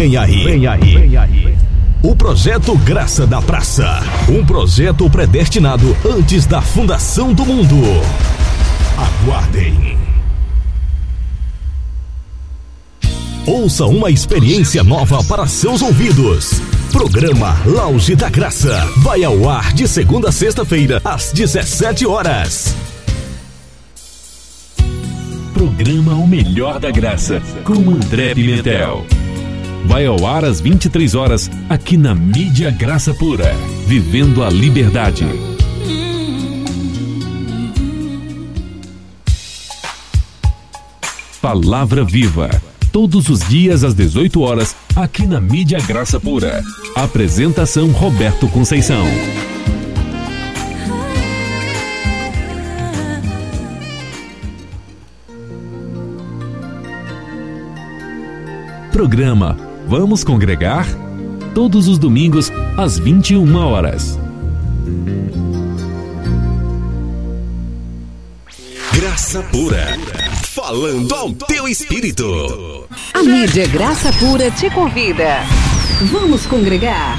Vem aí, vem aí, vem aí. O projeto Graça da Praça. Um projeto predestinado antes da fundação do mundo. Aguardem. Ouça uma experiência nova para seus ouvidos. Programa Lounge da Graça vai ao ar de segunda a sexta-feira às 17 horas. Programa O Melhor da Graça com André Pimentel. Vai ao ar às 23 horas aqui na Mídia Graça Pura, vivendo a liberdade. Palavra Viva. Todos os dias às 18 horas, aqui na Mídia Graça Pura. Apresentação Roberto Conceição. Programa Vamos Congregar? Todos os domingos, às 21 horas. Graça Pura. Falando ao teu espírito. A mídia Graça Pura te convida. Vamos congregar?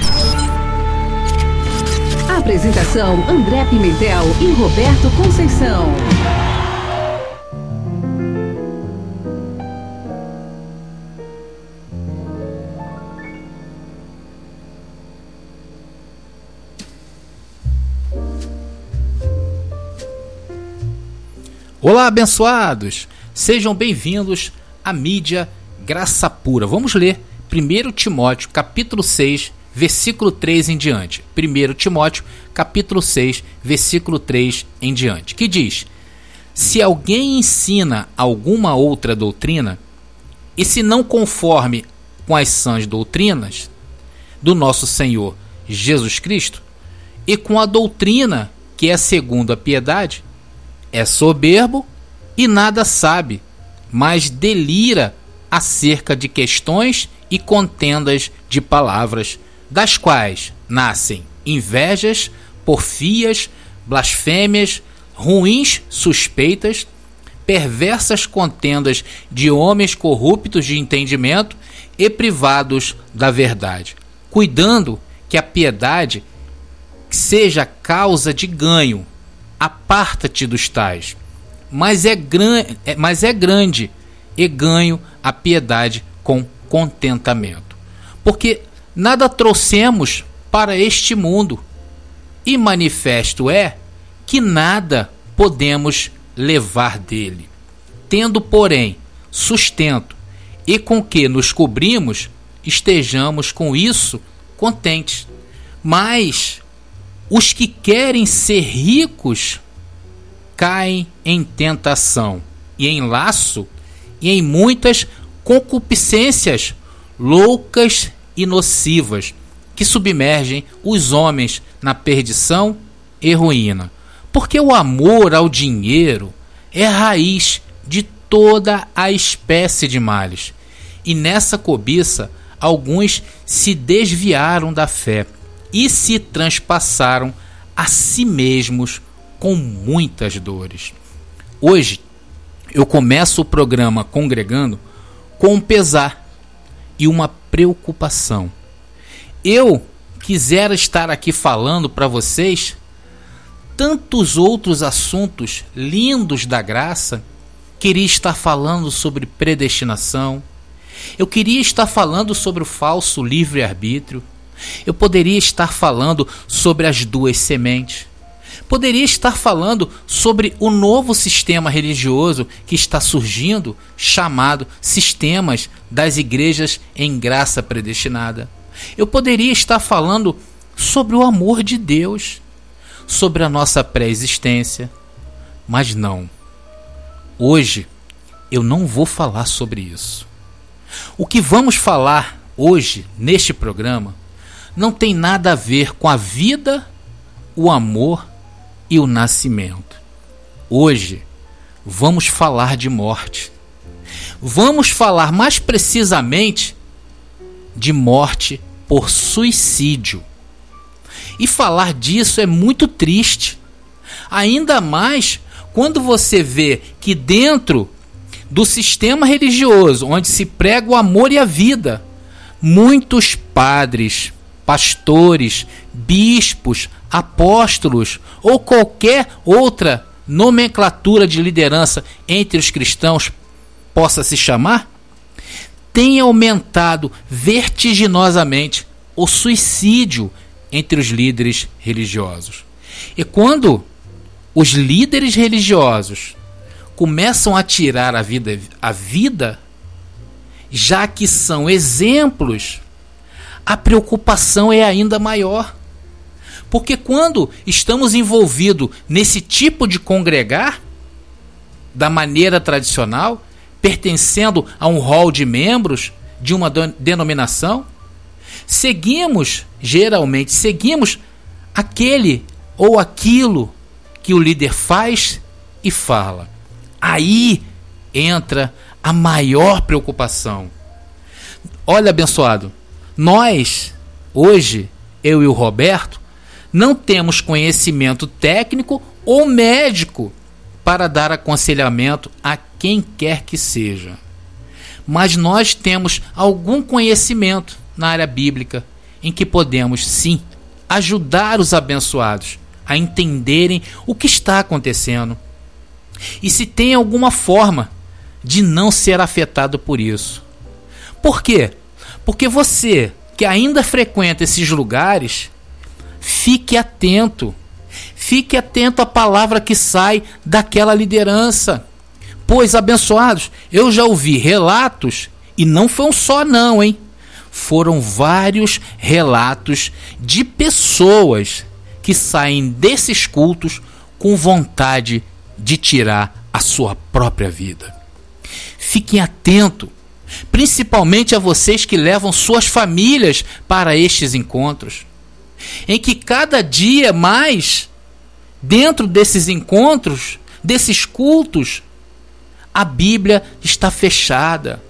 Apresentação André Pimentel e Roberto Conceição. Olá, abençoados! Sejam bem-vindos à mídia Graça Pura. Vamos ler 1 Timóteo, capítulo 6, versículo 3 em diante. 1 Timóteo, capítulo 6, versículo 3 em diante, que diz: Se alguém ensina alguma outra doutrina, e se não conforme com as sãs doutrinas do nosso Senhor Jesus Cristo, e com a doutrina que é segundo a piedade, é soberbo e nada sabe, mas delira acerca de questões e contendas de palavras, das quais nascem invejas, porfias, blasfêmias, ruins suspeitas, perversas contendas de homens corruptos de entendimento e privados da verdade, cuidando que a piedade seja causa de ganho aparta-te dos tais. Mas é, gran, é, mas é grande e ganho a piedade com contentamento. Porque nada trouxemos para este mundo, e manifesto é que nada podemos levar dele. Tendo, porém, sustento e com que nos cobrimos, estejamos com isso contentes. Mas os que querem ser ricos caem em tentação e em laço e em muitas concupiscências loucas e nocivas que submergem os homens na perdição e ruína. Porque o amor ao dinheiro é raiz de toda a espécie de males. E nessa cobiça, alguns se desviaram da fé e se transpassaram a si mesmos com muitas dores. Hoje, eu começo o programa congregando com um pesar e uma preocupação. Eu quisera estar aqui falando para vocês tantos outros assuntos lindos da graça. Queria estar falando sobre predestinação. Eu queria estar falando sobre o falso livre-arbítrio. Eu poderia estar falando sobre as duas sementes. Poderia estar falando sobre o novo sistema religioso que está surgindo, chamado Sistemas das Igrejas em Graça Predestinada. Eu poderia estar falando sobre o amor de Deus, sobre a nossa pré-existência. Mas não. Hoje eu não vou falar sobre isso. O que vamos falar hoje neste programa não tem nada a ver com a vida, o amor e o nascimento. Hoje vamos falar de morte. Vamos falar mais precisamente de morte por suicídio. E falar disso é muito triste. Ainda mais quando você vê que dentro do sistema religioso, onde se prega o amor e a vida, muitos padres, pastores, bispos, apóstolos ou qualquer outra nomenclatura de liderança entre os cristãos possa se chamar, tem aumentado vertiginosamente o suicídio entre os líderes religiosos. E quando os líderes religiosos começam a tirar a vida, a vida, já que são exemplos, a preocupação é ainda maior. Porque quando estamos envolvidos nesse tipo de congregar, da maneira tradicional, pertencendo a um hall de membros de uma denominação, seguimos, geralmente, seguimos aquele ou aquilo que o líder faz e fala. Aí entra a maior preocupação. Olha, abençoado, nós, hoje, eu e o Roberto, não temos conhecimento técnico ou médico para dar aconselhamento a quem quer que seja. Mas nós temos algum conhecimento na área bíblica em que podemos, sim, ajudar os abençoados a entenderem o que está acontecendo e se tem alguma forma de não ser afetado por isso. Por quê? Porque você que ainda frequenta esses lugares, fique atento Fique atento à palavra que sai daquela liderança. Pois, abençoados, eu já ouvi relatos, e não foi um só, não, hein? Foram vários relatos de pessoas que saem desses cultos com vontade de tirar a sua própria vida. Fiquem atentos, principalmente a vocês que levam suas famílias para estes encontros, em que cada dia mais dentro desses encontros, desses cultos, a Bíblia está fechada.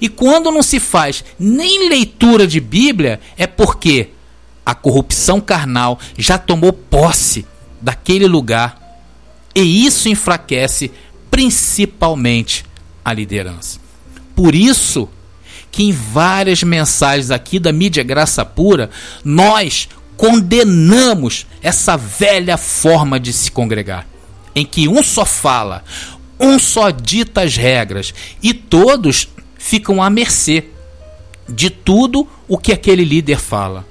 E quando não se faz nem leitura de Bíblia, é porque a corrupção carnal já tomou posse daquele lugar. E isso enfraquece principalmente a liderança. Por isso que em várias mensagens aqui da mídia Graça Pura, nós, condenamos essa velha forma de se congregar, em que um só fala, um só dita as regras e todos ficam à mercê de tudo o que aquele líder fala.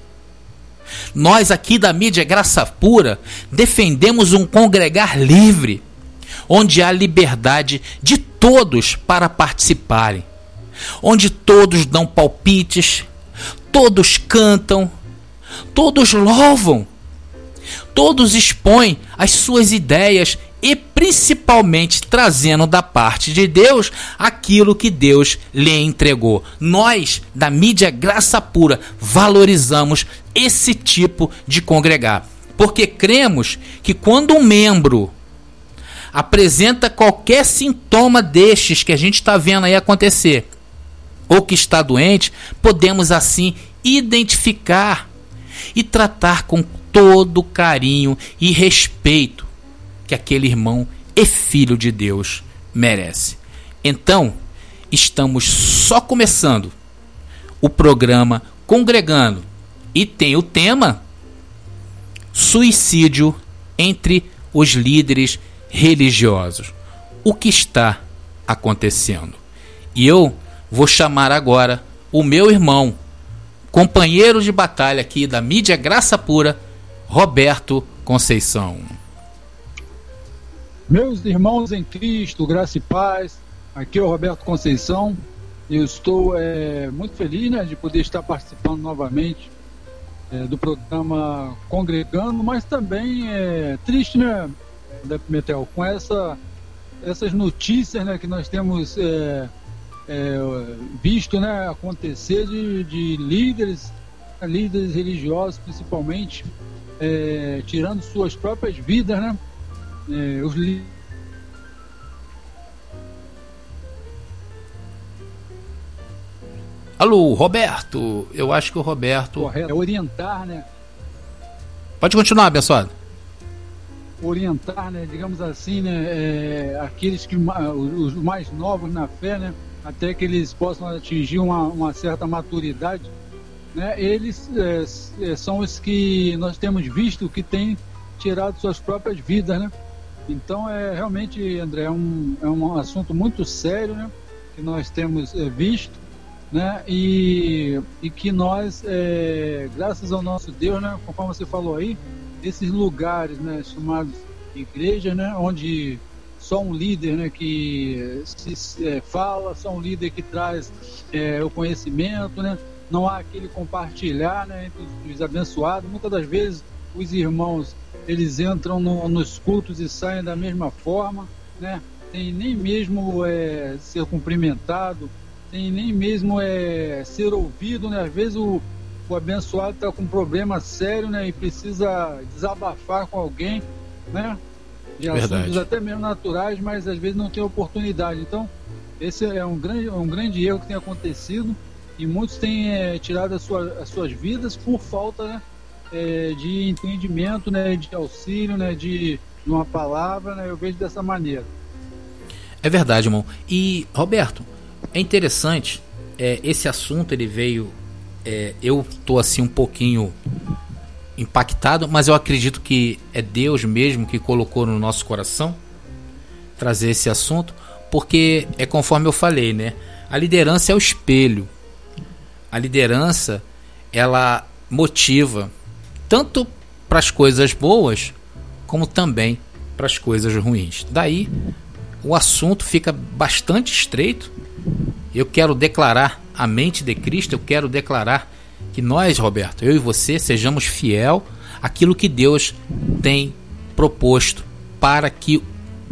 Nós aqui da mídia Graça Pura defendemos um congregar livre, onde há liberdade de todos para participarem, onde todos dão palpites, todos cantam, Todos louvam, todos expõem as suas ideias e principalmente trazendo da parte de Deus aquilo que Deus lhe entregou. Nós, da mídia Graça Pura, valorizamos esse tipo de congregar, porque cremos que quando um membro apresenta qualquer sintoma destes que a gente está vendo aí acontecer, ou que está doente, podemos assim identificar e tratar com todo carinho e respeito que aquele irmão e filho de Deus merece. Então, estamos só começando o programa Congregando e tem o tema Suicídio entre os líderes religiosos. O que está acontecendo? E eu vou chamar agora o meu irmão, companheiro de batalha aqui da mídia Graça Pura, Roberto Conceição. Meus irmãos em Cristo, graça e paz, aqui é o Roberto Conceição. Eu estou é, muito feliz né, de poder estar participando novamente é, do programa Congregando, mas também é triste, né, Metel, com essa, essas notícias né, que nós temos é, é, visto né, acontecer de, de líderes, líderes religiosos principalmente, é, tirando suas próprias vidas, né? É, os Alô, Roberto. Eu acho que o Roberto. Correto, é orientar, né? Pode continuar, abençoado. Orientar, né? Digamos assim, né? É, aqueles que os mais novos na fé, né? Até que eles possam atingir uma, uma certa maturidade, né, eles é, são os que nós temos visto que têm tirado suas próprias vidas, né? Então é realmente, André, é um, é um assunto muito sério, né? Que nós temos é, visto, né? E, e que nós, é, graças ao nosso Deus, né? Conforme você falou aí, esses lugares, né? Chamados igreja, né? Onde só um líder, né? Que se é, fala, só um líder que traz é, o conhecimento, né? Não há aquele compartilhar, né? Entre os, os abençoados. Muitas das vezes os irmãos eles entram no, nos cultos e saem da mesma forma, né? Nem mesmo é, ser cumprimentado, nem mesmo é, ser ouvido, né? Às vezes o, o abençoado está com um problema sério, né? E precisa desabafar com alguém, né? De Verdade. assuntos até mesmo naturais, mas às vezes não tem oportunidade. Então, esse é um grande, um grande erro que tem acontecido e muitos têm é, tirado as, sua, as suas vidas por falta, né? é, de entendimento, né, de auxílio, né, de, de uma palavra, né, eu vejo dessa maneira. É verdade, irmão. E Roberto, é interessante. É, esse assunto ele veio. É, eu tô assim um pouquinho impactado, mas eu acredito que é Deus mesmo que colocou no nosso coração trazer esse assunto, porque é conforme eu falei, né? A liderança é o espelho. A liderança ela motiva, tanto para as coisas boas como também para as coisas ruins. Daí o assunto fica bastante estreito. Eu quero declarar a mente de Cristo, eu quero declarar que nós, Roberto, eu e você, sejamos fiel àquilo que Deus tem proposto para que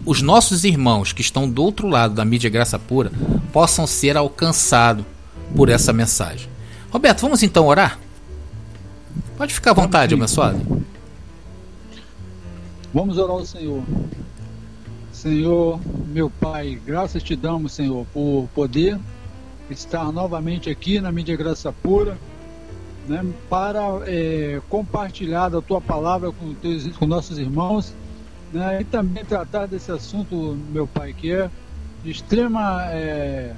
os nossos irmãos que estão do outro lado da mídia graça pura possam ser alcançados por essa mensagem. Roberto, vamos então orar? Pode ficar à vontade, abençoado. Vamos orar ao Senhor. Senhor, meu Pai, graças te damos, Senhor, por poder estar novamente aqui na mídia Graça Pura, né, para é, compartilhar da tua palavra com, teus, com nossos irmãos, né, e também tratar desse assunto, meu Pai, que é de extrema é,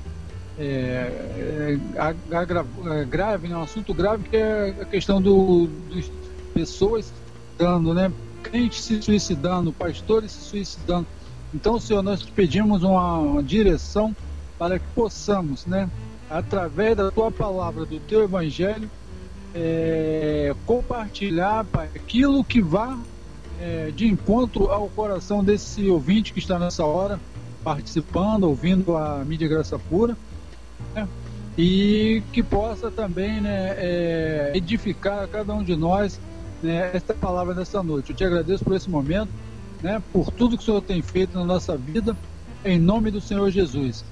é, é, grave, né, um assunto grave que é a questão do, dos pessoas dando, né, crentes se suicidando, pastores se suicidando. Então, Senhor, nós te pedimos uma, uma direção para que possamos, né, através da tua palavra, do teu evangelho, é, compartilhar aquilo que vá é, de encontro ao coração desse ouvinte que está nessa hora participando, ouvindo a mídia Graça Pura, né, e que possa também né, é, edificar a cada um de nós né, esta palavra nessa noite. Eu te agradeço por esse momento, né, por tudo que o Senhor tem feito na nossa vida, em nome do Senhor Jesus.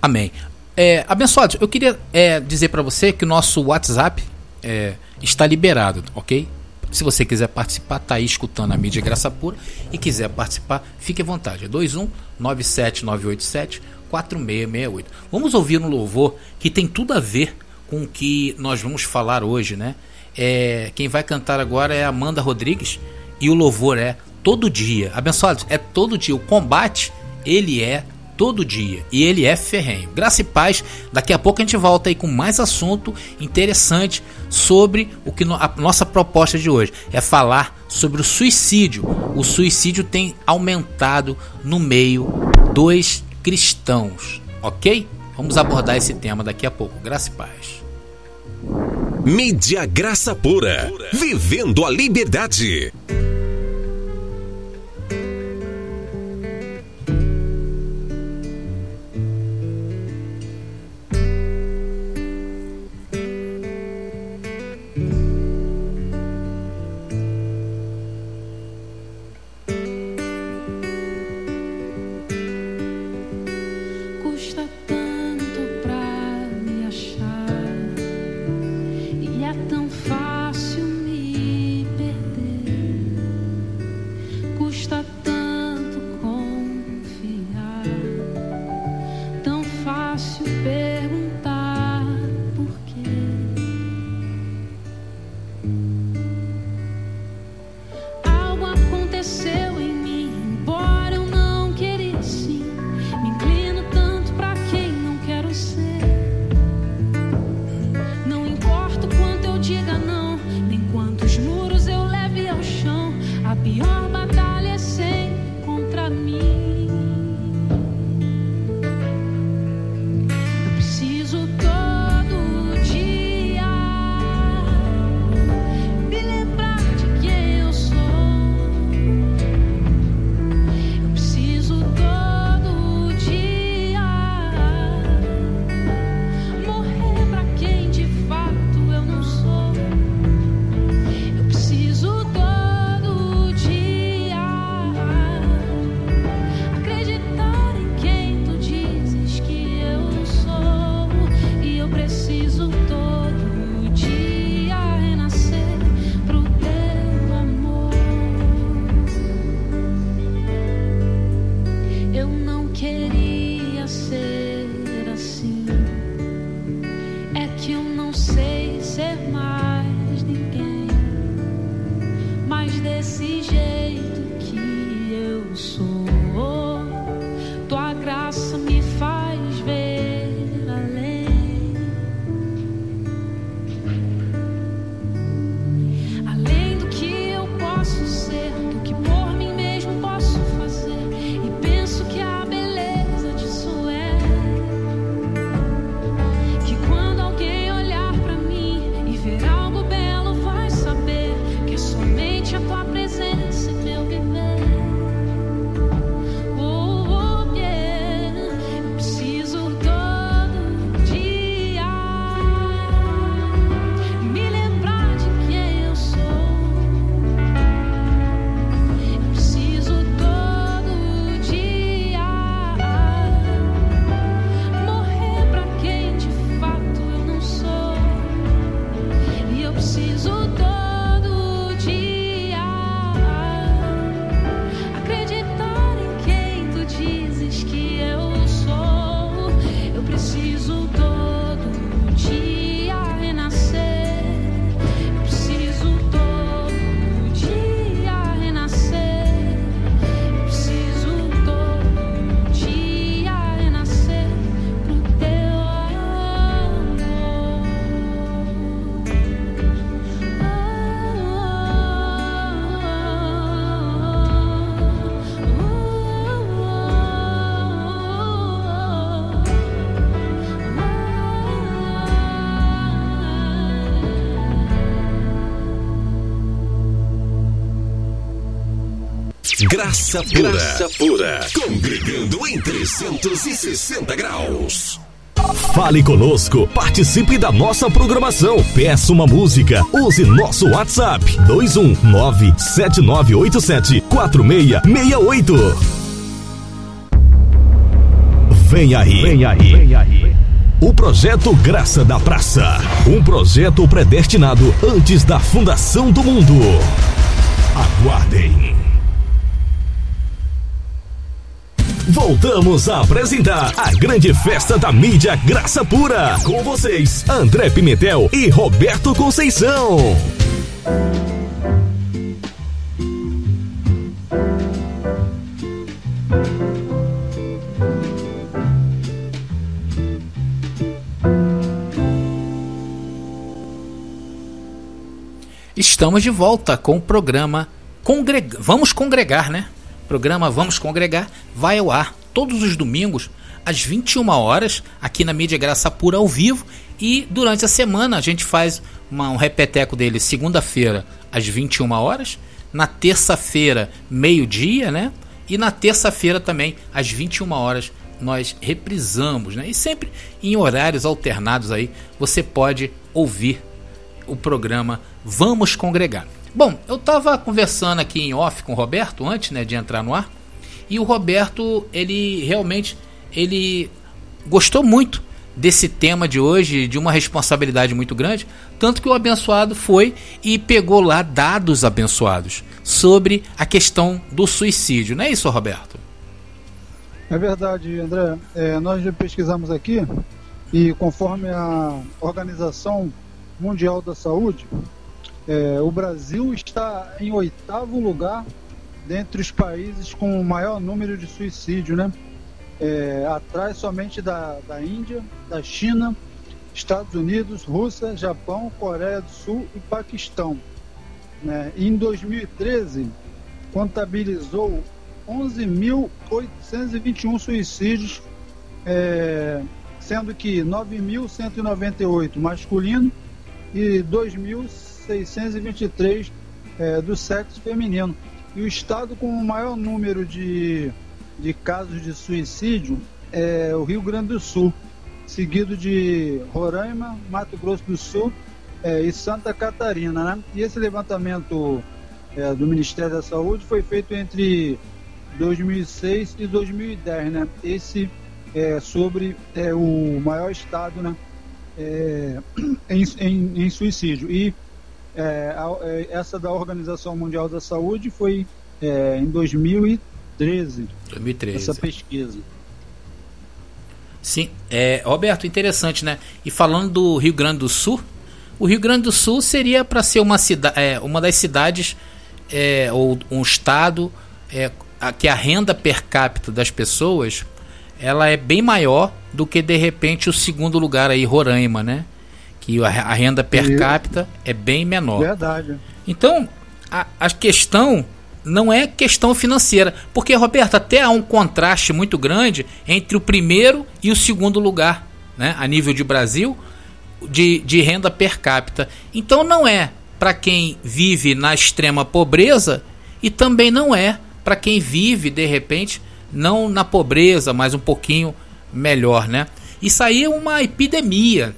Amém. É, abençoados, eu queria é, dizer para você que o nosso WhatsApp é, está liberado, ok? Se você quiser participar, tá aí escutando a mídia Graça Pura e quiser participar, fique à vontade. É 21 97987 4668. Vamos ouvir um louvor que tem tudo a ver com o que nós vamos falar hoje, né? É, quem vai cantar agora é Amanda Rodrigues e o louvor é todo dia. Abençoados, é todo dia. O combate, ele é todo dia e ele é ferrenho. Graça e paz. Daqui a pouco a gente volta aí com mais assunto interessante sobre o que a nossa proposta de hoje é falar sobre o suicídio. O suicídio tem aumentado no meio dos cristãos, ok? Vamos abordar esse tema daqui a pouco. Graça e paz. Mídia Graça Pura. Vivendo a liberdade. mais desse jeito que eu sou. Graça pura. Graça pura. Congregando em 360 graus. Fale conosco, participe da nossa programação, peça uma música, use nosso WhatsApp 21979874668. Vem aí, vem aí, vem aí. O projeto Graça da Praça, um projeto predestinado antes da fundação do mundo. Aguardem. Voltamos a apresentar a grande festa da mídia Graça Pura. Com vocês, André Pimentel e Roberto Conceição. Estamos de volta com o programa Congreg... Vamos Congregar, né? Programa Vamos Congregar vai ao ar todos os domingos às 21 horas aqui na Mídia Graça Pura ao vivo e durante a semana a gente faz uma, um repeteco dele segunda-feira às 21 horas, na terça-feira meio-dia, né? E na terça-feira também às 21 horas nós reprisamos, né? E sempre em horários alternados aí você pode ouvir o programa Vamos Congregar. Bom, eu estava conversando aqui em off com o Roberto antes, né, de entrar no ar, e o Roberto, ele realmente, ele gostou muito desse tema de hoje, de uma responsabilidade muito grande, tanto que o abençoado foi e pegou lá dados abençoados sobre a questão do suicídio, não é isso, Roberto? É verdade, André. É, nós pesquisamos aqui e conforme a Organização Mundial da Saúde, é, o Brasil está em oitavo lugar dentre os países com o maior número de suicídio, né? É, atrás somente da, da Índia, da China, Estados Unidos, Rússia, Japão, Coreia do Sul e Paquistão. Né? Em 2013, contabilizou 11.821 suicídios, é, sendo que 9.198 masculino e 2.000 623 é, do sexo feminino. E o estado com o maior número de, de casos de suicídio é o Rio Grande do Sul, seguido de Roraima, Mato Grosso do Sul é, e Santa Catarina. Né? E esse levantamento é, do Ministério da Saúde foi feito entre 2006 e 2010. Né? Esse é sobre é, o maior estado né? É, em, em, em suicídio. E é, é, essa da Organização Mundial da Saúde foi é, em 2013. 2013. Essa pesquisa. Sim, é, Roberto, interessante, né? E falando do Rio Grande do Sul, o Rio Grande do Sul seria para ser uma, cida, é, uma das cidades é, ou um estado é, a, que a renda per capita das pessoas ela é bem maior do que de repente o segundo lugar aí Roraima, né? Que a renda per capita é bem menor. Verdade. Então, a, a questão não é questão financeira, porque Roberto até há um contraste muito grande entre o primeiro e o segundo lugar, né, a nível de Brasil, de, de renda per capita. Então não é para quem vive na extrema pobreza e também não é para quem vive de repente não na pobreza, mas um pouquinho melhor, né? Isso aí é uma epidemia.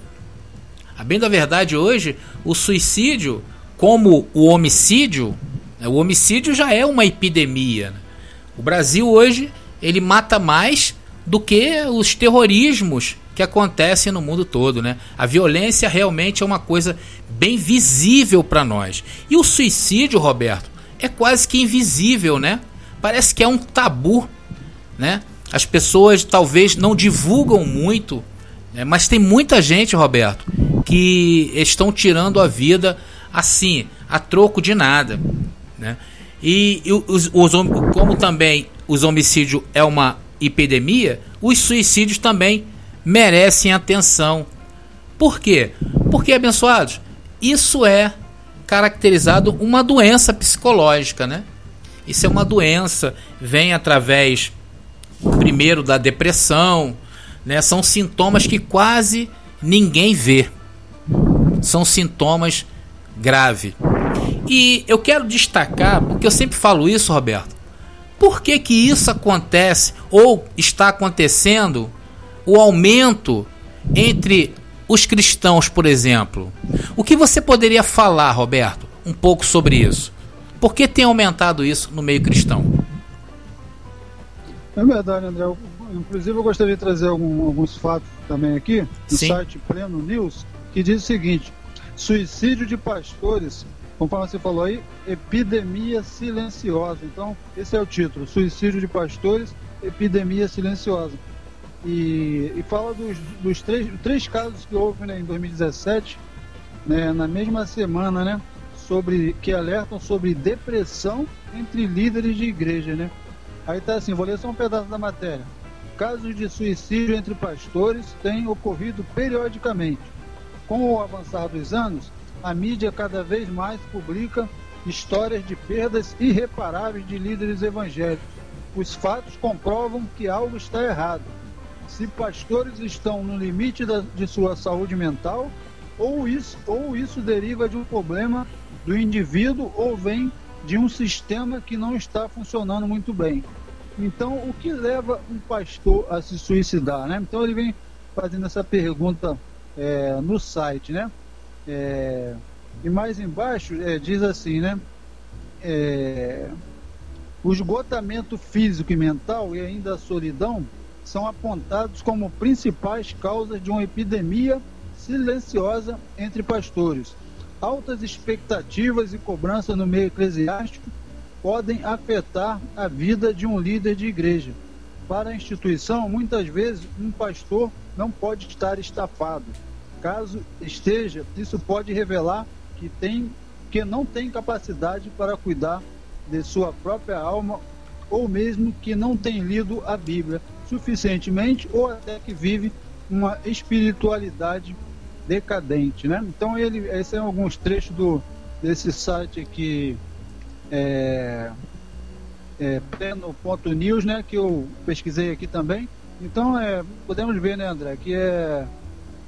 A bem da verdade, hoje, o suicídio, como o homicídio, né, o homicídio já é uma epidemia. Né? O Brasil hoje ele mata mais do que os terrorismos que acontecem no mundo todo, né? A violência realmente é uma coisa bem visível para nós. E o suicídio, Roberto, é quase que invisível, né? Parece que é um tabu, né? As pessoas talvez não divulgam muito, né? mas tem muita gente, Roberto, que estão tirando a vida assim, a troco de nada. Né? E, e os, os, como também os homicídios é uma epidemia, os suicídios também merecem atenção. Por quê? Porque, abençoados, isso é caracterizado uma doença psicológica, né? Isso é uma doença, vem através primeiro da depressão, né? São sintomas que quase ninguém vê são sintomas graves. E eu quero destacar, porque eu sempre falo isso, Roberto, Por que que isso acontece ou está acontecendo o aumento entre os cristãos, por exemplo? O que você poderia falar, Roberto, um pouco sobre isso? Por que tem aumentado isso no meio cristão? É verdade, André. Inclusive, eu gostaria de trazer algum, alguns fatos também aqui no Sim. site Pleno News, que diz o seguinte: suicídio de pastores, conforme você falou aí, epidemia silenciosa. Então, esse é o título: suicídio de pastores, epidemia silenciosa. E, e fala dos, dos três, três casos que houve né, em 2017, né, na mesma semana, né, sobre que alertam sobre depressão entre líderes de igreja, né? Aí tá assim, vou ler só um pedaço da matéria. Casos de suicídio entre pastores têm ocorrido periodicamente. Com o avançar dos anos, a mídia cada vez mais publica histórias de perdas irreparáveis de líderes evangélicos. Os fatos comprovam que algo está errado. Se pastores estão no limite da, de sua saúde mental, ou isso, ou isso deriva de um problema do indivíduo ou vem de um sistema que não está funcionando muito bem. Então, o que leva um pastor a se suicidar, né? Então ele vem fazendo essa pergunta é, no site, né? É, e mais embaixo é, diz assim, né? É, o esgotamento físico e mental e ainda a solidão são apontados como principais causas de uma epidemia silenciosa entre pastores. Altas expectativas e cobrança no meio eclesiástico podem afetar a vida de um líder de igreja. Para a instituição, muitas vezes um pastor não pode estar estafado. Caso esteja, isso pode revelar que tem que não tem capacidade para cuidar de sua própria alma ou mesmo que não tem lido a Bíblia suficientemente ou até que vive uma espiritualidade decadente, né? Então ele, esses são alguns trechos do desse site aqui é, é, pleno.news, né? Que eu pesquisei aqui também. Então é, podemos ver, né, André, que é,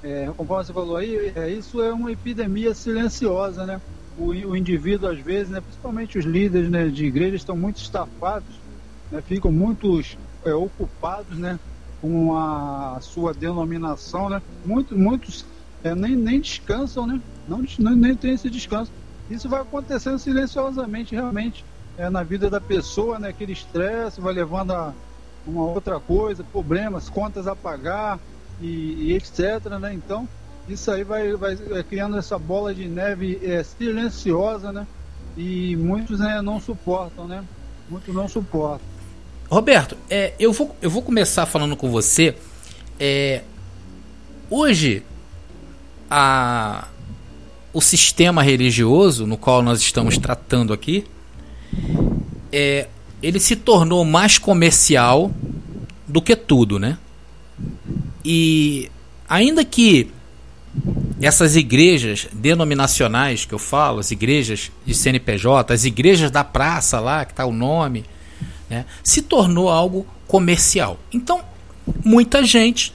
é conforme você falou aí, é, isso é uma epidemia silenciosa, né? O, o indivíduo às vezes, né, principalmente os líderes né, de igreja estão muito estafados, né, ficam muito é, ocupados, né? Com a sua denominação, né? Muitos, muitos é, nem, nem descansam, né? Não, nem, nem tem esse descanso. Isso vai acontecendo silenciosamente, realmente, é, na vida da pessoa, né? Aquele estresse vai levando a uma outra coisa, problemas, contas a pagar e, e etc, né? Então, isso aí vai, vai criando essa bola de neve é, silenciosa, né? E muitos né, não suportam, né? Muitos não suportam. Roberto, é, eu, vou, eu vou começar falando com você. É, hoje, a, o sistema religioso no qual nós estamos tratando aqui, é, ele se tornou mais comercial do que tudo, né? E ainda que essas igrejas denominacionais que eu falo, as igrejas de CNPJ, as igrejas da praça lá, que está o nome, né, se tornou algo comercial. Então, muita gente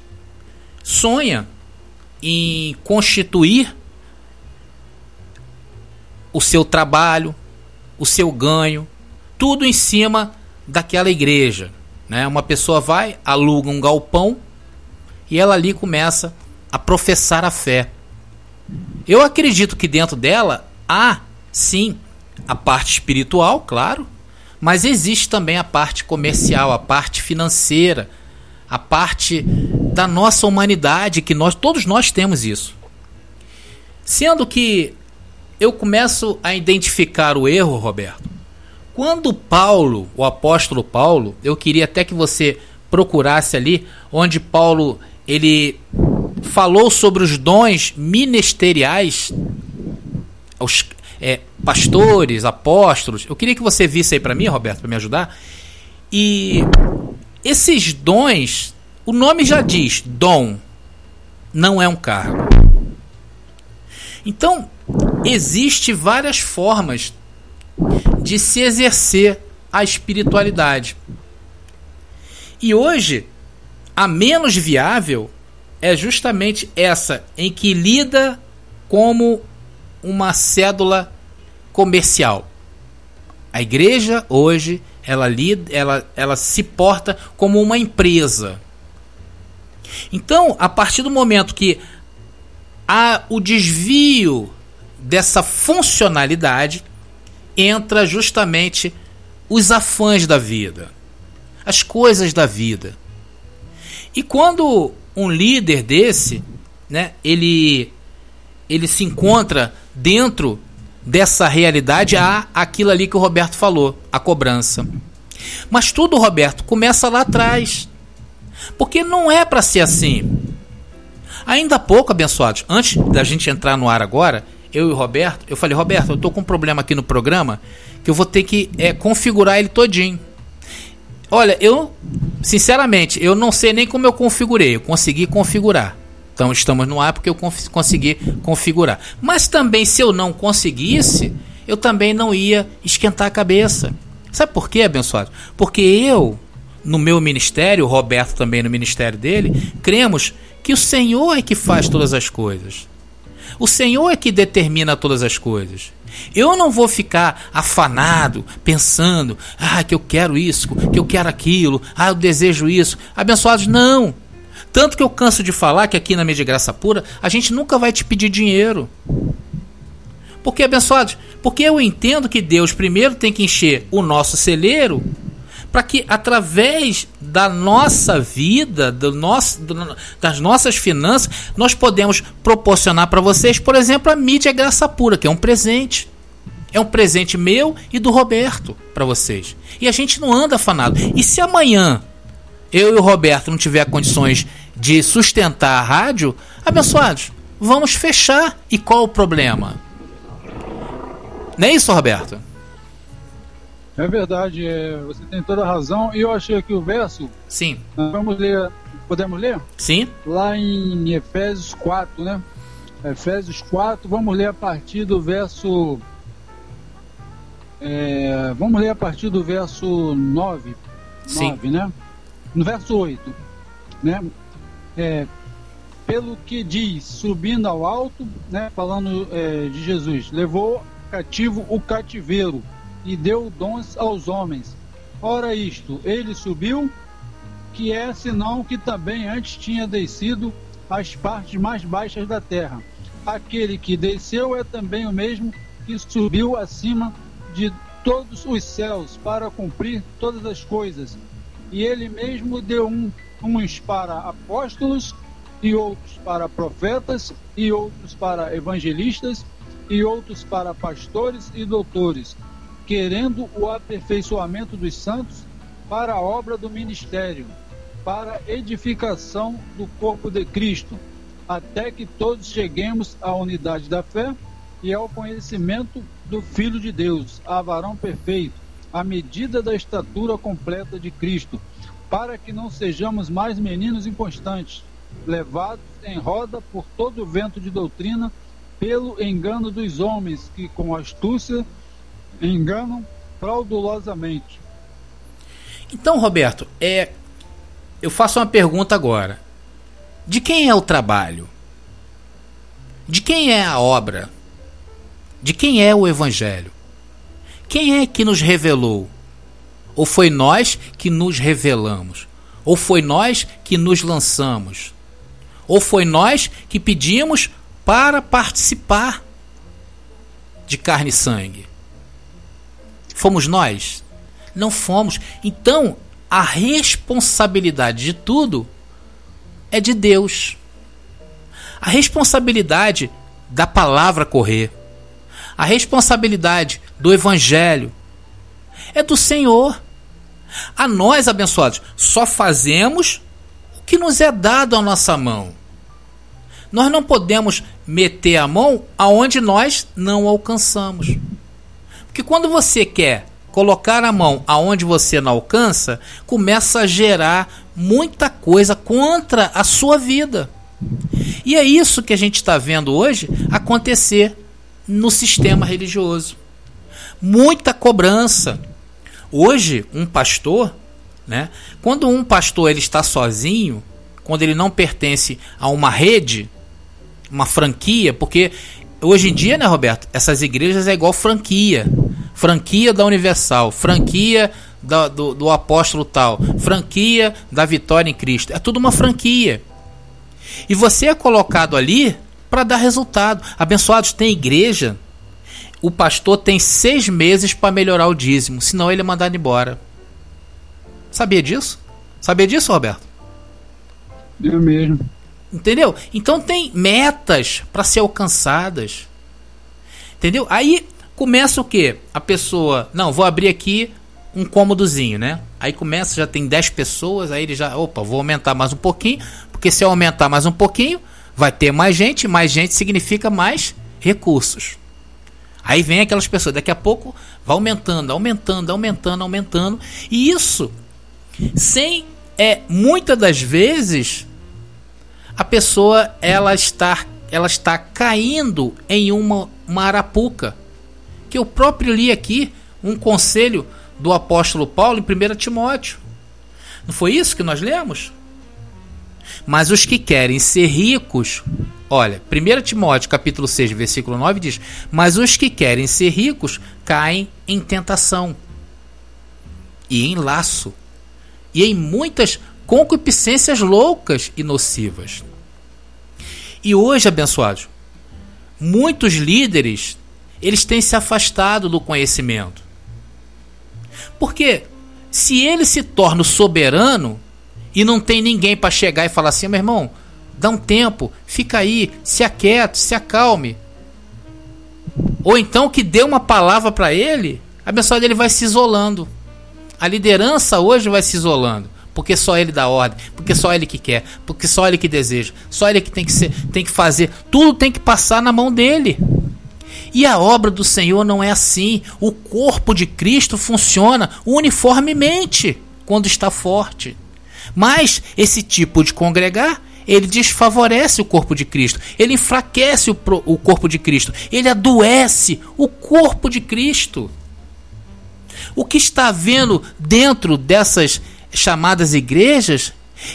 sonha em constituir o seu trabalho, o seu ganho, tudo em cima daquela igreja. Né? Uma pessoa vai, aluga um galpão e ela ali começa a professar a fé. Eu acredito que dentro dela há, sim, a parte espiritual, claro, mas existe também a parte comercial, a parte financeira, a parte da nossa humanidade, que nós todos nós temos isso. Sendo que eu começo a identificar o erro, Roberto. Quando Paulo, o apóstolo Paulo, eu queria até que você procurasse ali onde Paulo ele falou sobre os dons ministeriais aos é, pastores, apóstolos. Eu queria que você visse aí para mim, Roberto, para me ajudar. E esses dons, o nome já diz, dom, não é um cargo. Então, existe várias formas de se exercer a espiritualidade. E hoje, a menos viável é justamente essa, em que lida como uma cédula comercial. A igreja hoje ela, lida, ela, ela se porta como uma empresa. Então, a partir do momento que há o desvio dessa funcionalidade, entra justamente os afãs da vida, as coisas da vida. E quando um líder desse, né, ele ele se encontra dentro dessa realidade há aquilo ali que o Roberto falou, a cobrança. Mas tudo, Roberto, começa lá atrás. Porque não é para ser assim. Ainda há pouco, abençoados, antes da gente entrar no ar agora, eu e o Roberto, eu falei, Roberto, eu tô com um problema aqui no programa que eu vou ter que é, configurar ele todinho. Olha, eu, sinceramente, eu não sei nem como eu configurei, eu consegui configurar. Então estamos no ar porque eu consegui configurar. Mas também se eu não conseguisse, eu também não ia esquentar a cabeça. Sabe por quê, abençoado? Porque eu, no meu ministério, o Roberto também no ministério dele, cremos que o Senhor é que faz todas as coisas. O Senhor é que determina todas as coisas. Eu não vou ficar afanado, pensando, ah, que eu quero isso, que eu quero aquilo, ah, eu desejo isso. Abençoados, não. Tanto que eu canso de falar que aqui na Mídia Graça Pura a gente nunca vai te pedir dinheiro. Porque, abençoados, porque eu entendo que Deus primeiro tem que encher o nosso celeiro para que através da nossa vida, do nosso, do, das nossas finanças, nós podemos proporcionar para vocês, por exemplo, a mídia graça pura, que é um presente. É um presente meu e do Roberto para vocês. E a gente não anda afanado. E se amanhã eu e o Roberto não tiver condições de sustentar a rádio, abençoados, vamos fechar. E qual o problema? Não é isso, Roberto? É verdade, é, você tem toda a razão. E eu achei aqui o verso. Sim. Vamos ler. Podemos ler? Sim. Lá em Efésios 4, né? Efésios 4, vamos ler a partir do verso. É, vamos ler a partir do verso 9. Sim. 9, né? No verso 8, né? é, pelo que diz, subindo ao alto, né, falando é, de Jesus, levou cativo o cativeiro e deu dons aos homens. Ora isto, ele subiu, que é senão que também antes tinha descido às partes mais baixas da terra. Aquele que desceu é também o mesmo que subiu acima de todos os céus para cumprir todas as coisas. E ele mesmo deu um uns para apóstolos, e outros para profetas, e outros para evangelistas, e outros para pastores e doutores, querendo o aperfeiçoamento dos santos para a obra do ministério, para a edificação do corpo de Cristo, até que todos cheguemos à unidade da fé e ao conhecimento do Filho de Deus, a varão perfeito, à medida da estatura completa de Cristo para que não sejamos mais meninos inconstantes, levados em roda por todo o vento de doutrina, pelo engano dos homens que com astúcia enganam fraudulosamente. Então, Roberto, é eu faço uma pergunta agora. De quem é o trabalho? De quem é a obra? De quem é o evangelho? Quem é que nos revelou? Ou foi nós que nos revelamos? Ou foi nós que nos lançamos? Ou foi nós que pedimos para participar de carne e sangue? Fomos nós? Não fomos. Então, a responsabilidade de tudo é de Deus. A responsabilidade da palavra correr, a responsabilidade do evangelho é do Senhor. A nós, abençoados, só fazemos o que nos é dado à nossa mão. Nós não podemos meter a mão aonde nós não alcançamos. Porque quando você quer colocar a mão aonde você não alcança, começa a gerar muita coisa contra a sua vida. E é isso que a gente está vendo hoje acontecer no sistema religioso. Muita cobrança, Hoje, um pastor, né, quando um pastor ele está sozinho, quando ele não pertence a uma rede, uma franquia, porque hoje em dia, né, Roberto, essas igrejas é igual franquia. Franquia da Universal, franquia do, do, do apóstolo tal, franquia da vitória em Cristo. É tudo uma franquia. E você é colocado ali para dar resultado. Abençoados, tem igreja. O pastor tem seis meses para melhorar o dízimo, senão ele é mandado embora. Sabia disso? Sabia disso, Roberto? Eu mesmo. Entendeu? Então tem metas para ser alcançadas. Entendeu? Aí começa o que? A pessoa, não, vou abrir aqui um cômodozinho, né? Aí começa, já tem 10 pessoas, aí ele já, opa, vou aumentar mais um pouquinho, porque se eu aumentar mais um pouquinho, vai ter mais gente, mais gente significa mais recursos. Aí vem aquelas pessoas, daqui a pouco vai aumentando, aumentando, aumentando, aumentando, e isso sem é muitas das vezes a pessoa ela está ela está caindo em uma, uma arapuca que eu próprio li aqui um conselho do apóstolo Paulo em 1 Timóteo. Não foi isso que nós lemos? Mas os que querem ser ricos, olha, 1 Timóteo capítulo 6, versículo 9 diz: "Mas os que querem ser ricos caem em tentação e em laço e em muitas concupiscências loucas e nocivas." E hoje, abençoados, muitos líderes, eles têm se afastado do conhecimento. Porque se ele se torna soberano e não tem ninguém para chegar e falar assim, meu irmão, dá um tempo, fica aí, se aquiete, se acalme. Ou então que dê uma palavra para ele, abençoado ele vai se isolando. A liderança hoje vai se isolando porque só ele dá ordem, porque só ele que quer, porque só ele que deseja, só ele que tem que ser, tem que fazer, tudo tem que passar na mão dele. E a obra do Senhor não é assim. O corpo de Cristo funciona uniformemente quando está forte. Mas esse tipo de congregar, ele desfavorece o corpo de Cristo, ele enfraquece o, o corpo de Cristo, ele adoece o corpo de Cristo. O que está havendo dentro dessas chamadas igrejas,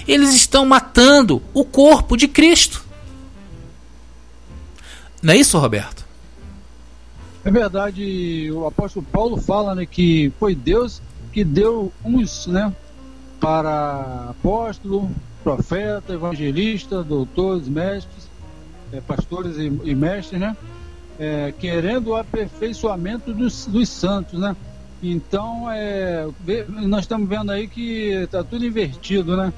eles estão matando o corpo de Cristo. Não é isso, Roberto? É verdade, o apóstolo Paulo fala né, que foi Deus que deu uns né, para apóstolo, profeta, evangelista, doutores, mestres, é, pastores e, e, mestres, né, é, querendo o aperfeiçoamento dos, dos santos, né? Então, é, nós estamos vendo aí que está tudo invertido, né?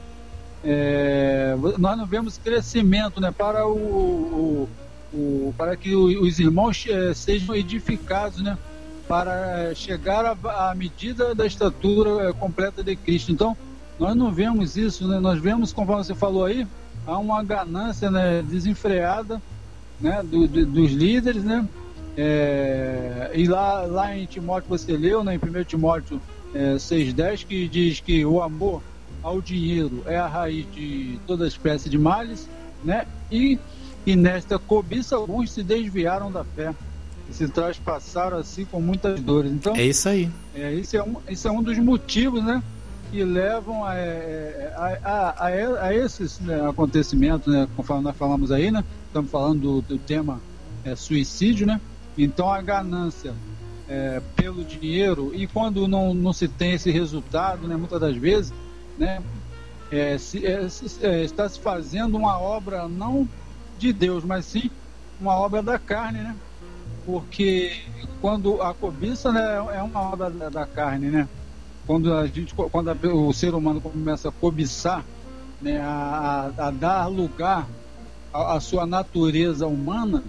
É, nós não vemos crescimento né, para, o, o, o para que os irmãos é, sejam edificados né, para chegar à medida da estatura é, completa de Cristo. Então, nós não vemos isso, né? nós vemos, conforme você falou aí, há uma ganância né, desenfreada né, do, do, dos líderes, né? É, e lá, lá em Timóteo você leu, né, em 1 Timóteo é, 6,10, que diz que o amor ao dinheiro é a raiz de toda espécie de males, né? E, e nesta cobiça alguns se desviaram da fé e se traspassaram assim com muitas dores. Então, é isso aí. É, isso, é um, isso é um dos motivos, né? Que levam a, é, a, a, a, a esses né, acontecimentos, né? Conforme nós falamos aí, né? Estamos falando do, do tema é, suicídio, né? Então a ganância é, pelo dinheiro e quando não, não se tem esse resultado, né, muitas das vezes, né, é, se, é, se, é, está se fazendo uma obra não de Deus, mas sim uma obra da carne, né? Porque quando a cobiça né, é uma obra da, carne, né? Quando a gente, quando a, o ser humano começa a cobiçar, né, a, a, dar lugar à, à sua natureza humana,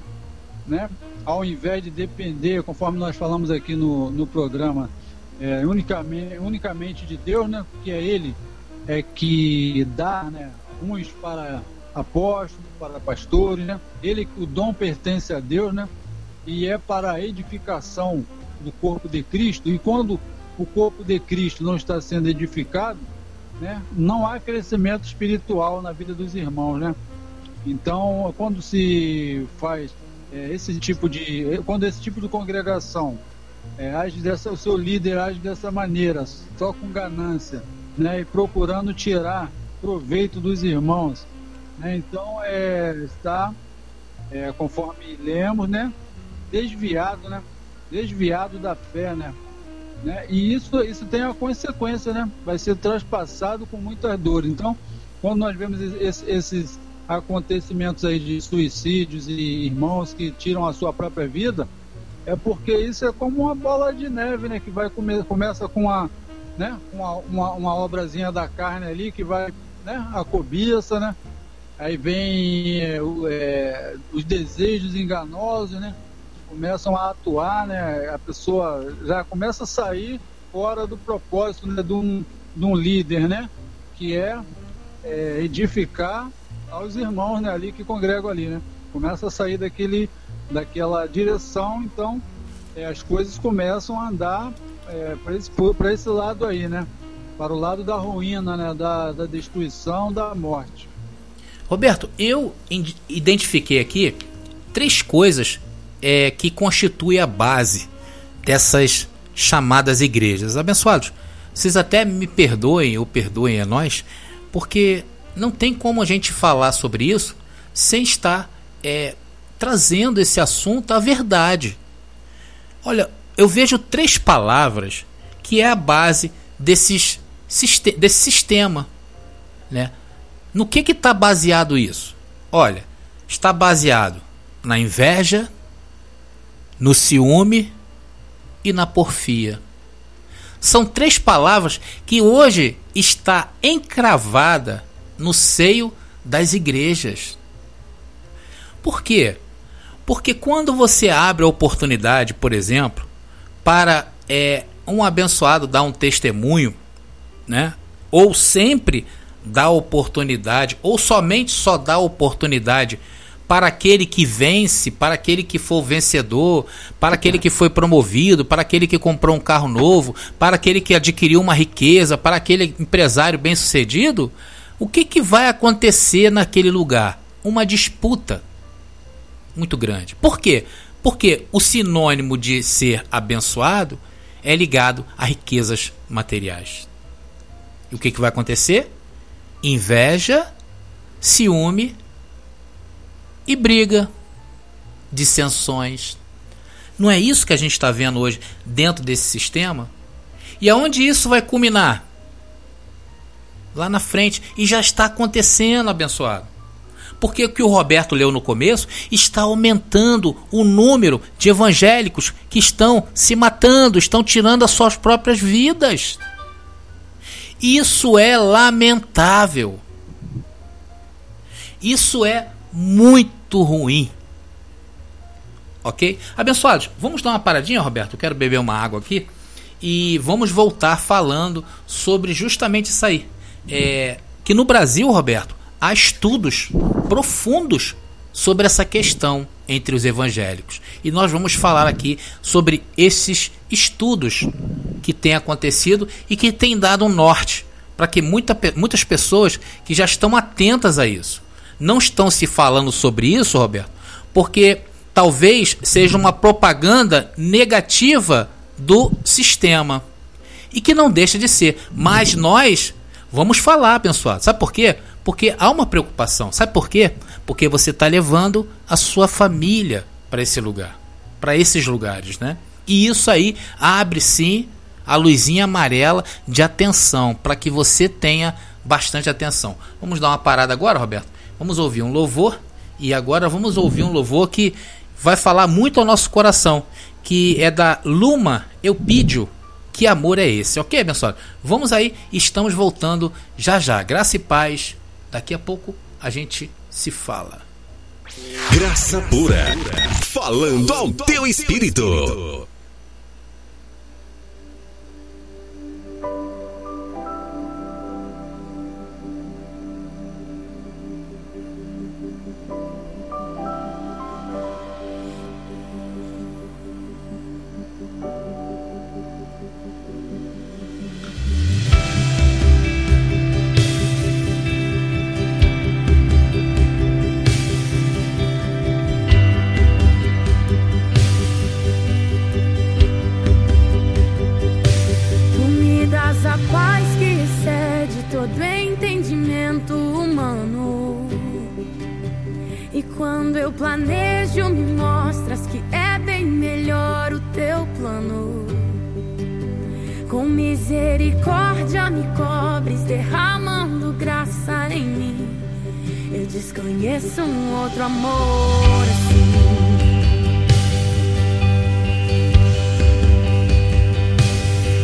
né? ao invés de depender, conforme nós falamos aqui no, no programa, é, unicamente, unicamente de Deus, né? que é Ele é que dá né, uns para apóstolos, para pastores, né? Ele, o dom pertence a Deus, né? E é para a edificação do corpo de Cristo. E quando o corpo de Cristo não está sendo edificado, né? Não há crescimento espiritual na vida dos irmãos, né? Então, quando se faz é, esse tipo de quando esse tipo de congregação é, age dessa o seu líder age dessa maneira só com ganância né e procurando tirar proveito dos irmãos né, então é, está é, conforme lemos né desviado né desviado da fé né Né? E isso, isso tem a consequência, né? Vai ser traspassado com muitas dores. Então, quando nós vemos esses, esses acontecimentos aí de suicídios e irmãos que tiram a sua própria vida, é porque isso é como uma bola de neve, né? Que vai come, começa com uma, né? Uma, uma, uma obrazinha da carne ali que vai, né? A cobiça, né? Aí vem é, é, os desejos enganosos, né? Começam a atuar, né? A pessoa já começa a sair fora do propósito né? de, um, de um líder, né? Que é, é edificar aos irmãos né? ali que congregam ali, né? Começa a sair daquele, daquela direção, então é, as coisas começam a andar é, para esse, esse lado aí, né? Para o lado da ruína, né? Da, da destruição, da morte. Roberto, eu identifiquei aqui três coisas é, que constituem a base dessas chamadas igrejas. Abençoados, vocês até me perdoem ou perdoem a nós, porque não tem como a gente falar sobre isso sem estar é, trazendo esse assunto à verdade. Olha, eu vejo três palavras que é a base desses, desse sistema, né? No que está baseado isso? Olha, está baseado na inveja, no ciúme e na porfia. São três palavras que hoje está encravada no seio das igrejas. Por quê? Porque quando você abre a oportunidade, por exemplo, para é, um abençoado dar um testemunho, né? Ou sempre dá oportunidade, ou somente só dá oportunidade para aquele que vence, para aquele que for vencedor, para aquele que foi promovido, para aquele que comprou um carro novo, para aquele que adquiriu uma riqueza, para aquele empresário bem-sucedido, o que, que vai acontecer naquele lugar? Uma disputa muito grande. Por quê? Porque o sinônimo de ser abençoado é ligado a riquezas materiais. E o que, que vai acontecer? Inveja, ciúme e briga, dissensões. Não é isso que a gente está vendo hoje dentro desse sistema? E aonde isso vai culminar? Lá na frente. E já está acontecendo, abençoado. Porque o que o Roberto leu no começo está aumentando o número de evangélicos que estão se matando, estão tirando as suas próprias vidas. Isso é lamentável. Isso é muito ruim. Ok? Abençoados, vamos dar uma paradinha, Roberto? Eu quero beber uma água aqui. E vamos voltar falando sobre justamente isso aí. É, que no Brasil, Roberto, há estudos profundos sobre essa questão entre os evangélicos. E nós vamos falar aqui sobre esses estudos que têm acontecido e que têm dado um norte para que muita, muitas pessoas que já estão atentas a isso não estão se falando sobre isso, Roberto, porque talvez seja uma propaganda negativa do sistema e que não deixa de ser. Mas nós vamos falar, abençoado. Sabe por quê? Porque há uma preocupação. Sabe por quê? Porque você está levando a sua família para esse lugar, para esses lugares, né? E isso aí abre sim a luzinha amarela de atenção para que você tenha bastante atenção. Vamos dar uma parada agora, Roberto? Vamos ouvir um louvor e agora vamos ouvir um louvor que vai falar muito ao nosso coração, que é da Luma Eupídio. Que amor é esse? Ok, abençoado? Vamos aí, estamos voltando já já. Graça e paz Daqui a pouco a gente se fala. Graça pura, falando ao teu espírito. Desconheço um outro amor assim.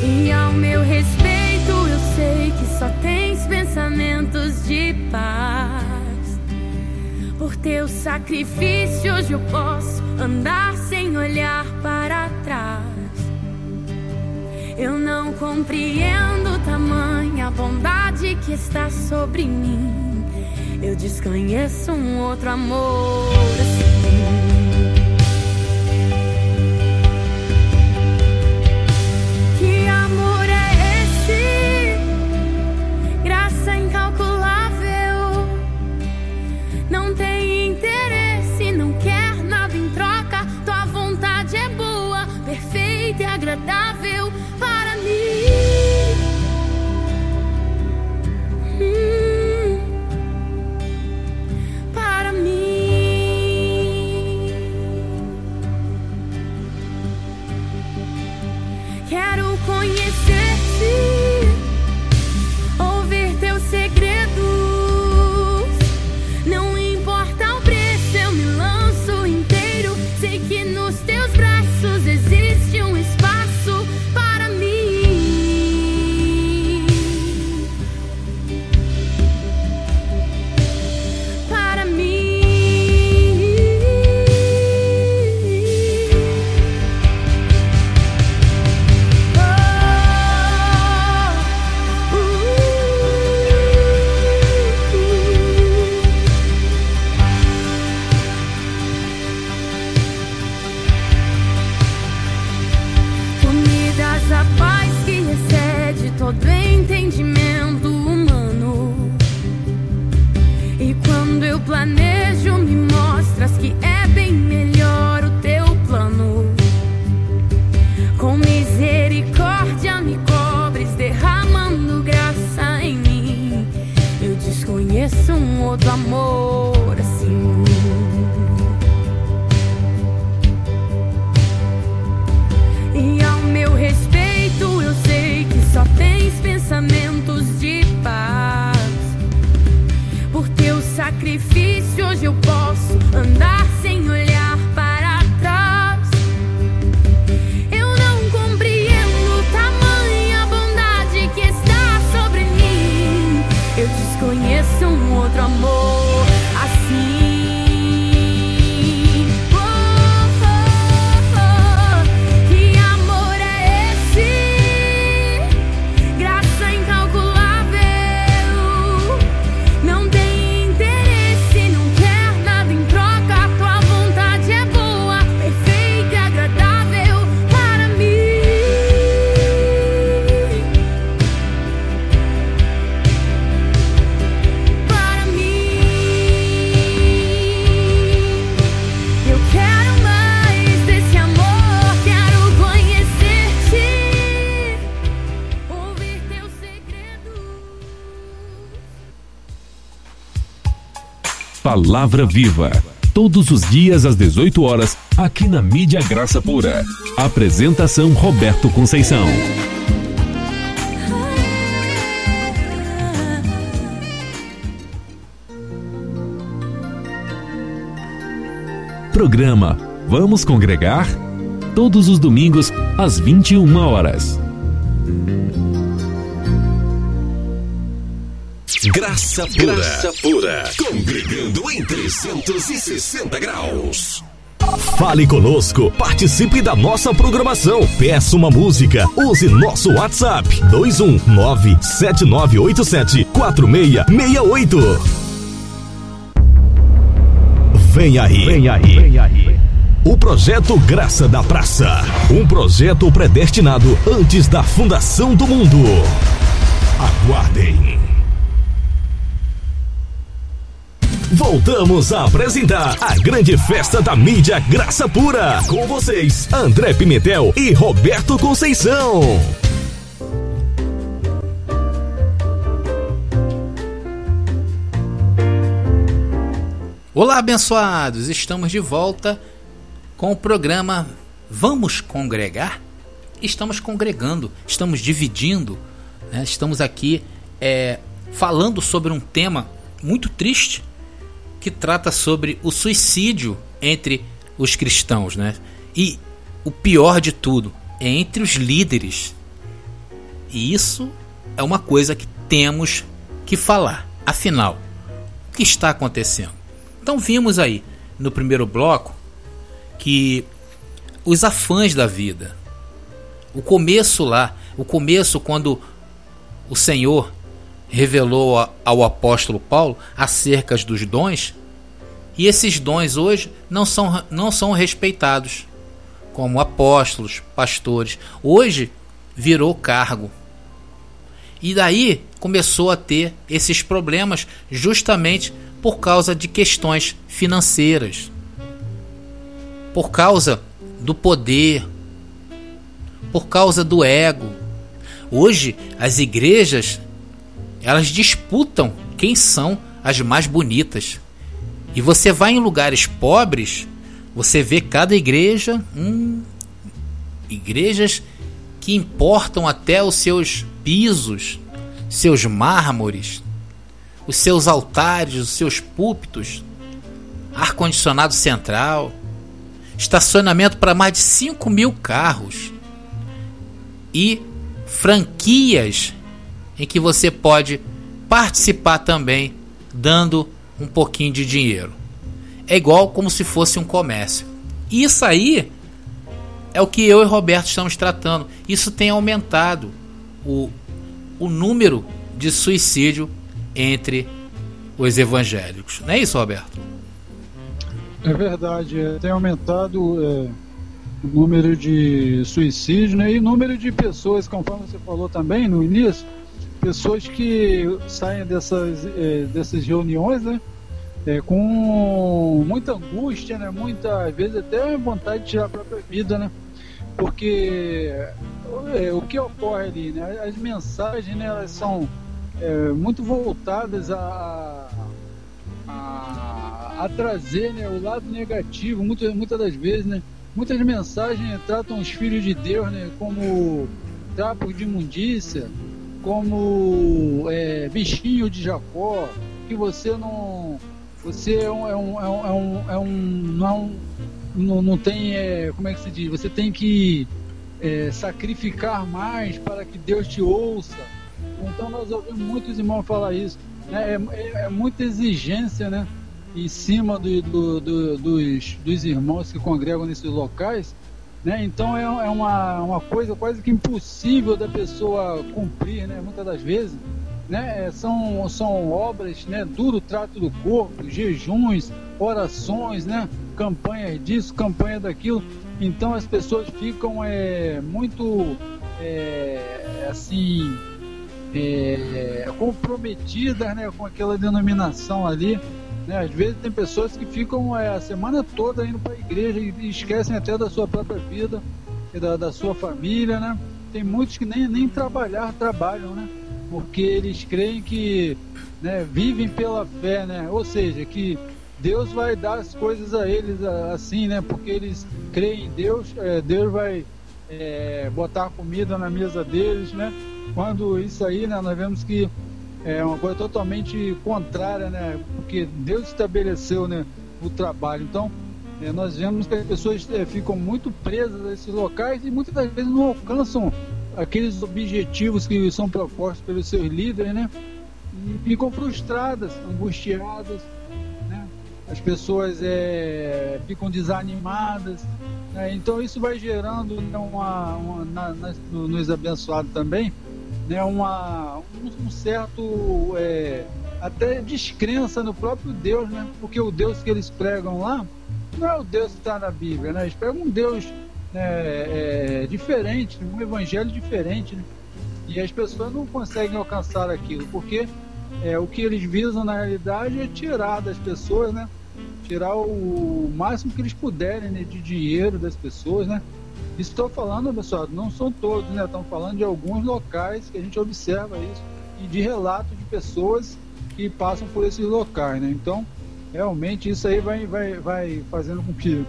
E ao meu respeito, eu sei que só tens pensamentos de paz. Por teu sacrifício, hoje eu posso andar sem olhar para trás. Eu não compreendo tamanha bondade que está sobre mim. Eu desconheço um outro amor assim. Que amor é esse? Graça incalculável. Não tem interesse, não quer nada em troca. Tua vontade é boa, perfeita e agradável Palavra Viva. Todos os dias às 18 horas, aqui na Mídia Graça Pura. Apresentação Roberto Conceição. Programa Vamos Congregar? Todos os domingos às 21 horas. Graça pura. Graça pura. Congregando em 360 graus. Fale conosco, participe da nossa programação, peça uma música, use nosso WhatsApp 21979874668. Vem aí, vem aí, vem aí. O projeto Graça da Praça, um projeto predestinado antes da fundação do mundo. Aguardem. Voltamos a apresentar a grande festa da mídia Graça Pura. Com vocês, André Pimentel e Roberto Conceição. Olá, abençoados! Estamos de volta com o programa Vamos Congregar? estamos congregando, estamos dividindo, né? estamos aqui é, falando sobre um tema muito triste que trata sobre o suicídio entre os cristãos, né? E o pior de tudo, é entre os líderes. E isso é uma coisa que temos que falar. Afinal, o que está acontecendo? Então vimos aí no primeiro bloco que os afãs da vida, o começo lá, o começo quando o Senhor revelou ao apóstolo Paulo acerca dos dons, e esses dons hoje não são, não são respeitados como apóstolos, pastores. Hoje virou cargo. E daí começou a ter esses problemas justamente por causa de questões financeiras, por causa do poder, por causa do ego. Hoje as igrejas elas disputam quem são as mais bonitas. E você vai em lugares pobres, você vê cada igreja, hum, igrejas que importam até os seus pisos, seus mármores, os seus altares, os seus púlpitos, ar-condicionado central, estacionamento para mais de 5 mil carros e franquias em que você pode participar também dando um pouquinho de dinheiro. É igual como se fosse um comércio. Isso aí é o que eu e Roberto estamos tratando. Isso tem aumentado o, o número de suicídio entre os evangélicos. Não é isso, Roberto? É verdade. É, tem aumentado é, o número de suicídios né, e o número de pessoas, conforme você falou também no início, pessoas que saem dessas, é, dessas reuniões, né? É, com muita angústia, né? Muita, às vezes até vontade de tirar a própria vida, né? Porque é, o que ocorre ali, né? As mensagens, né? Elas são é, muito voltadas a, a, a, trazer né? o lado negativo, muitas, muitas das vezes, né? Muitas mensagens tratam os filhos de Deus, né? Como trapos de imundícia, como é, bichinho de Jacó, que você não. Você é um. É um, é um, é um, é não, não, não tem. É, como é que se diz? Você tem que é, sacrificar mais para que Deus te ouça. Então nós ouvimos muitos irmãos falar isso. Né? É, é, é muita exigência né? em cima do, do, do, dos, dos irmãos que congregam nesses locais né? Então é, é uma, uma coisa quase que impossível da pessoa cumprir, né? muitas das vezes. Né? É, são, são obras, né? duro trato do corpo, jejuns, orações, né? campanhas disso, campanha daquilo. Então as pessoas ficam é, muito é, assim é, comprometidas né? com aquela denominação ali. Né? Às vezes tem pessoas que ficam é, a semana toda indo para a igreja e, esquecem até da sua própria vida e da, da sua família, né? Tem muitos que nem, nem trabalhar trabalham, né? Porque eles creem que né, vivem pela fé, né? Ou seja, que Deus vai dar as coisas a eles assim, né? Porque eles creem em Deus, é, Deus vai é, botar comida na mesa deles, né? Quando isso aí, né, nós vemos que é uma coisa totalmente contrária, né? Porque Deus estabeleceu, né, o trabalho. Então, é, nós vemos que as pessoas é, ficam muito presas a esses locais e muitas das vezes não alcançam aqueles objetivos que são propostos pelos seus líderes, né? E ficam frustradas, angustiadas, né? As pessoas é, ficam desanimadas. Né? Então isso vai gerando né, uma, uma na, na, nos abençoados também né, uma, um, um certo é, até descrença no próprio Deus, né? Porque o Deus que eles pregam lá não é o Deus que está na Bíblia, né? Eles pregam um Deus né, é, diferente, um evangelho diferente, né? E as pessoas não conseguem alcançar aquilo, porque é, o que eles visam na realidade é tirar das pessoas, né? Tirar o máximo que eles puderem né, de dinheiro das pessoas, né? Estou falando, pessoal, não são todos, né? Estamos falando de alguns locais que a gente observa isso e de relatos de pessoas que passam por esses locais, né? Então, realmente isso aí vai, vai, vai fazendo com que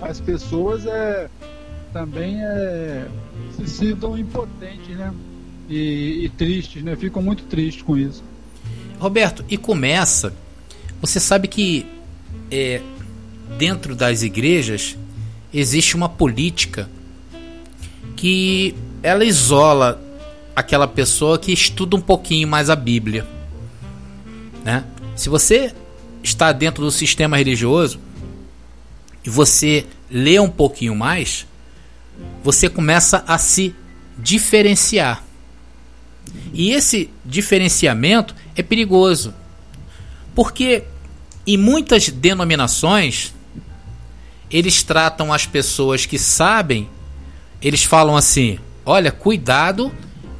as pessoas é, também é, se sintam impotentes, né? E, e tristes, né? Ficam muito tristes com isso. Roberto, e começa. Você sabe que é, dentro das igrejas existe uma política que ela isola aquela pessoa que estuda um pouquinho mais a Bíblia. Né? Se você está dentro do sistema religioso e você lê um pouquinho mais, você começa a se diferenciar. E esse diferenciamento é perigoso. Porque em muitas denominações eles tratam as pessoas que sabem, eles falam assim: "Olha, cuidado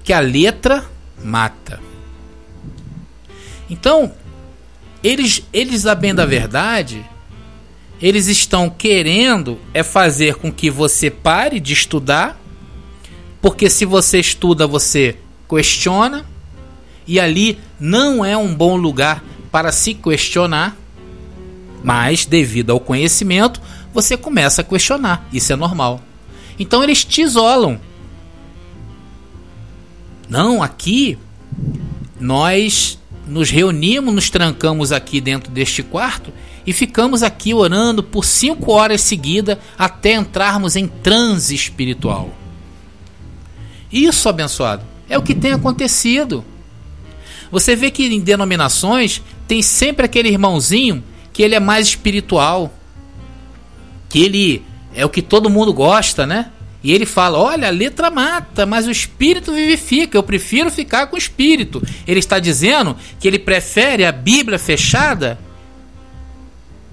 que a letra mata". Então, eles eles bem da verdade, eles estão querendo é fazer com que você pare de estudar, porque se você estuda, você questiona, e ali não é um bom lugar para se questionar, mas devido ao conhecimento, você começa a questionar. Isso é normal. Então eles te isolam. Não, aqui nós nos reunimos, nos trancamos aqui dentro deste quarto e ficamos aqui orando por cinco horas seguidas até entrarmos em transe espiritual. Isso, abençoado, é o que tem acontecido. Você vê que em denominações tem sempre aquele irmãozinho que ele é mais espiritual, que ele é o que todo mundo gosta, né? E ele fala: Olha, a letra mata, mas o espírito vivifica. Eu prefiro ficar com o espírito. Ele está dizendo que ele prefere a Bíblia fechada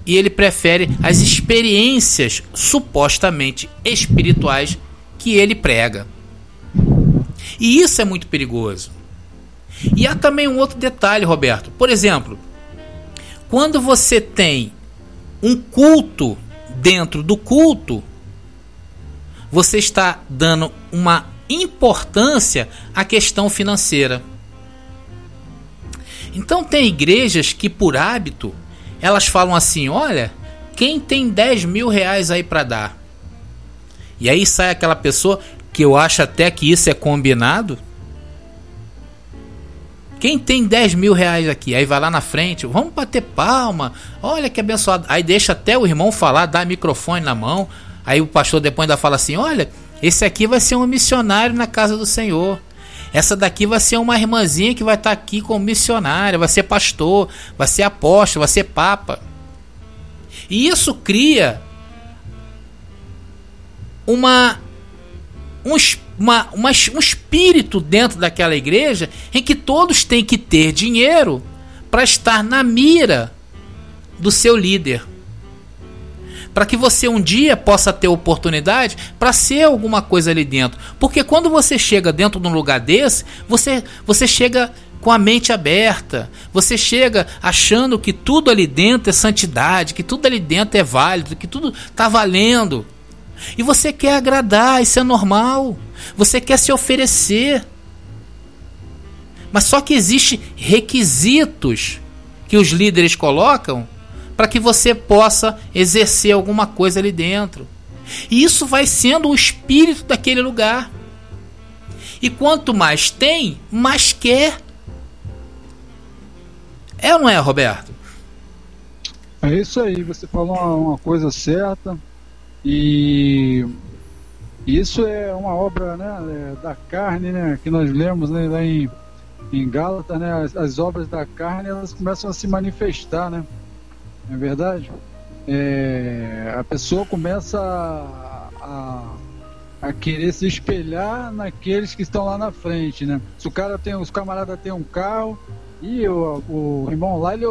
e ele prefere as experiências supostamente espirituais que ele prega. E isso é muito perigoso. E há também um outro detalhe, Roberto. Por exemplo, quando você tem um culto dentro do culto, você está dando uma importância à questão financeira. Então tem igrejas que por hábito elas falam assim: olha, quem tem 10 mil reais aí para dar? E aí sai aquela pessoa que eu acho até que isso é combinado. Quem tem 10 mil reais aqui? Aí vai lá na frente, vamos bater palma, olha que abençoado. Aí deixa até o irmão falar, dá microfone na mão. Aí o pastor depois ainda fala assim: olha, esse aqui vai ser um missionário na casa do Senhor. Essa daqui vai ser uma irmãzinha que vai estar aqui como missionária, vai ser pastor, vai ser apóstolo, vai ser papa. E isso cria uma um, uma, uma, um espírito dentro daquela igreja em que todos têm que ter dinheiro para estar na mira do seu líder. Para que você um dia possa ter oportunidade para ser alguma coisa ali dentro. Porque quando você chega dentro de um lugar desse, você, você chega com a mente aberta. Você chega achando que tudo ali dentro é santidade, que tudo ali dentro é válido, que tudo está valendo. E você quer agradar, isso é normal. Você quer se oferecer. Mas só que existem requisitos que os líderes colocam para que você possa exercer alguma coisa ali dentro. E isso vai sendo o espírito daquele lugar. E quanto mais tem, mais quer. É ou não é, Roberto? É isso aí, você falou uma, uma coisa certa. E isso é uma obra né, é, da carne, né, que nós lemos né, lá em, em Gálatas, né, as, as, obras da carne elas começam a se manifestar, né? Não é verdade? É, a pessoa começa a, a, a, querer se espelhar naqueles que estão lá na frente, né? Se o cara tem, os camaradas têm um carro e o, o irmão lá ele